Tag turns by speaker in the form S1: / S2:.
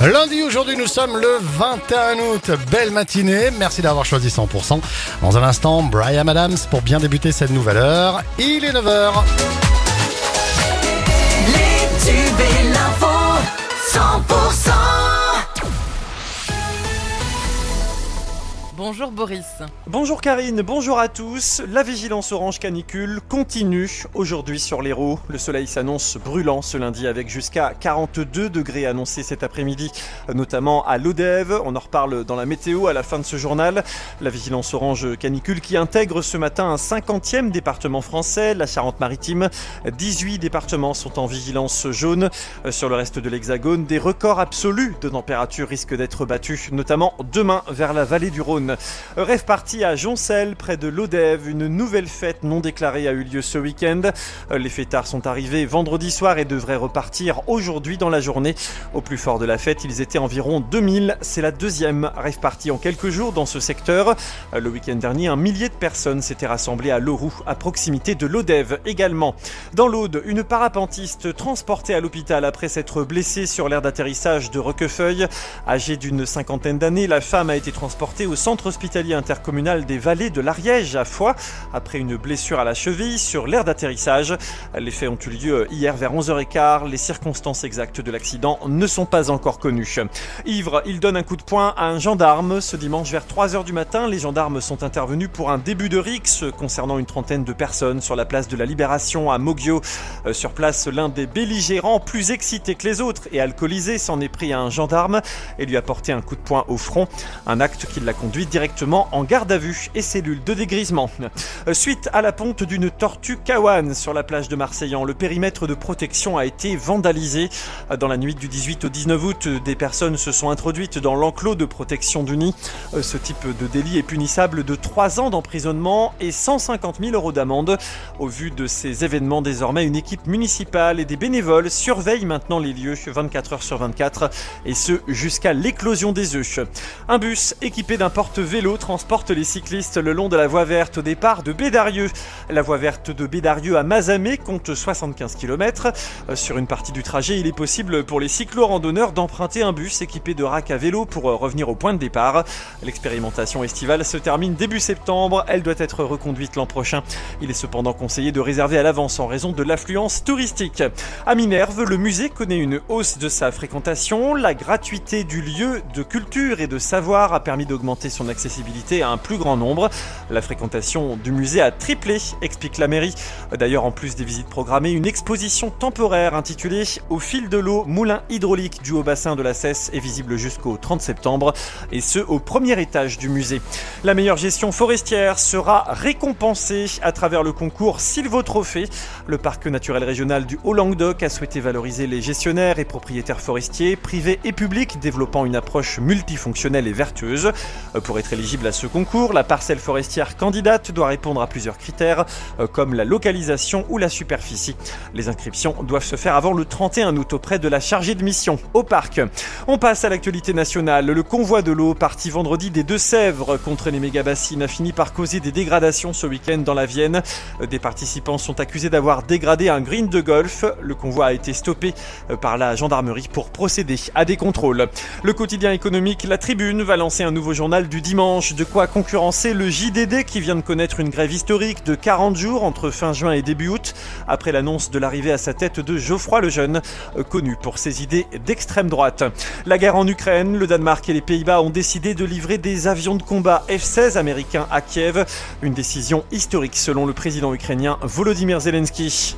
S1: Lundi, aujourd'hui, nous sommes le 21 août. Belle matinée. Merci d'avoir choisi 100%. Dans un instant, Brian Adams pour bien débuter cette nouvelle heure. Il est 9h.
S2: Les tubes et
S3: Bonjour Boris.
S4: Bonjour Karine, bonjour à tous. La vigilance orange canicule continue aujourd'hui sur l'Hérault. Le soleil s'annonce brûlant ce lundi avec jusqu'à 42 degrés annoncés cet après-midi, notamment à l'Odève. On en reparle dans la météo à la fin de ce journal. La vigilance orange canicule qui intègre ce matin un 50e département français, la Charente-Maritime. 18 départements sont en vigilance jaune. Sur le reste de l'Hexagone, des records absolus de température risquent d'être battus, notamment demain vers la vallée du Rhône. Rêve parti à Joncel, près de l'Odève. Une nouvelle fête non déclarée a eu lieu ce week-end. Les fêtards sont arrivés vendredi soir et devraient repartir aujourd'hui dans la journée. Au plus fort de la fête, ils étaient environ 2000. C'est la deuxième rêve partie en quelques jours dans ce secteur. Le week-end dernier, un millier de personnes s'étaient rassemblées à Loroux, à proximité de l'Odève également. Dans l'Aude, une parapentiste transportée à l'hôpital après s'être blessée sur l'aire d'atterrissage de Roquefeuille. Âgée d'une cinquantaine d'années, la femme a été transportée au centre hospitalier intercommunal des vallées de l'Ariège à Foix après une blessure à la cheville sur l'aire d'atterrissage. Les faits ont eu lieu hier vers 11h15. Les circonstances exactes de l'accident ne sont pas encore connues. Ivre, il donne un coup de poing à un gendarme. Ce dimanche vers 3h du matin, les gendarmes sont intervenus pour un début de rixe concernant une trentaine de personnes sur la place de la Libération à Moggio. Euh, Sur place, l'un des belligérants, plus excité que les autres et alcoolisé, s'en est pris à un gendarme et lui a porté un coup de poing au front. Un acte qui l'a conduit directement en garde à vue et cellule de dégrisement. Euh, Suite à la ponte d'une tortue kawan sur la plage de Marseillan, le périmètre de protection a été vandalisé. Euh, Dans la nuit du 18 au 19 août, des personnes se sont introduites dans l'enclos de protection du nid. Euh, Ce type de délit est punissable de 3 ans d'emprisonnement et 150 000 euros d'amende. Au vu de ces événements, désormais, une équipe municipale et des bénévoles surveillent maintenant les lieux 24 heures sur 24 et ce jusqu'à l'éclosion des œufs. Un bus équipé d'un porte-vélo transporte les cyclistes le long de la voie verte au départ de Bédarieux. La voie verte de Bédarieux à Mazamet compte 75 km. Sur une partie du trajet, il est possible pour les cyclo-randonneurs d'emprunter un bus équipé de racks à vélo pour euh, revenir au point de départ. L'expérimentation estivale se termine début septembre. Elle doit être reconduite l'an prochain. Il est cependant conseillé de réserver à l'avance en raison de l'affluence touristique. À Minerve, le musée connaît une hausse de sa fréquentation. La gratuité du lieu de culture et de savoir a permis d'augmenter son accessibilité à un plus grand nombre. La fréquentation du musée a triplé, explique la mairie. D'ailleurs, en plus des visites programmées, une exposition temporaire intitulée Au fil de l'eau, moulin hydraulique du haut bassin de la Cesse est visible jusqu'au 30 septembre, et ce au premier étage du musée. La meilleure gestion forestière sera récompensée à travers le concours Sylvotrophée. Le parc naturel régional du Haut-Languedoc a souhaité valoriser les gestionnaires et propriétaires forestiers, privés et publics, développant une approche multifonctionnelle et vertueuse. Pour être éligible à ce concours, la parcelle forestière candidate doit répondre à plusieurs critères, euh, comme la localisation ou la superficie. Les inscriptions doivent se faire avant le 31 août auprès de la chargée de mission au parc. On passe à l'actualité nationale. Le convoi de l'eau parti vendredi des Deux-Sèvres contre les méga-bassines a fini par causer des dégradations ce week-end dans la Vienne. Des participants sont accusés d'avoir dégradé un green de golf. Le convoi a été stoppé euh, par la gendarmerie pour procéder à des contrôles. Le quotidien économique La Tribune va lancer un nouveau journal du dimanche. De quoi concurrencer le JDD qui vient de connaître une grève historique de 40 jours entre fin juin et début août, après l'annonce de l'arrivée à sa tête de Geoffroy Lejeune, connu pour ses idées d'extrême droite. La guerre en Ukraine, le Danemark et les Pays-Bas ont décidé de livrer des avions de combat F-16 américains à Kiev. Une décision historique selon le président ukrainien Volodymyr Zelensky.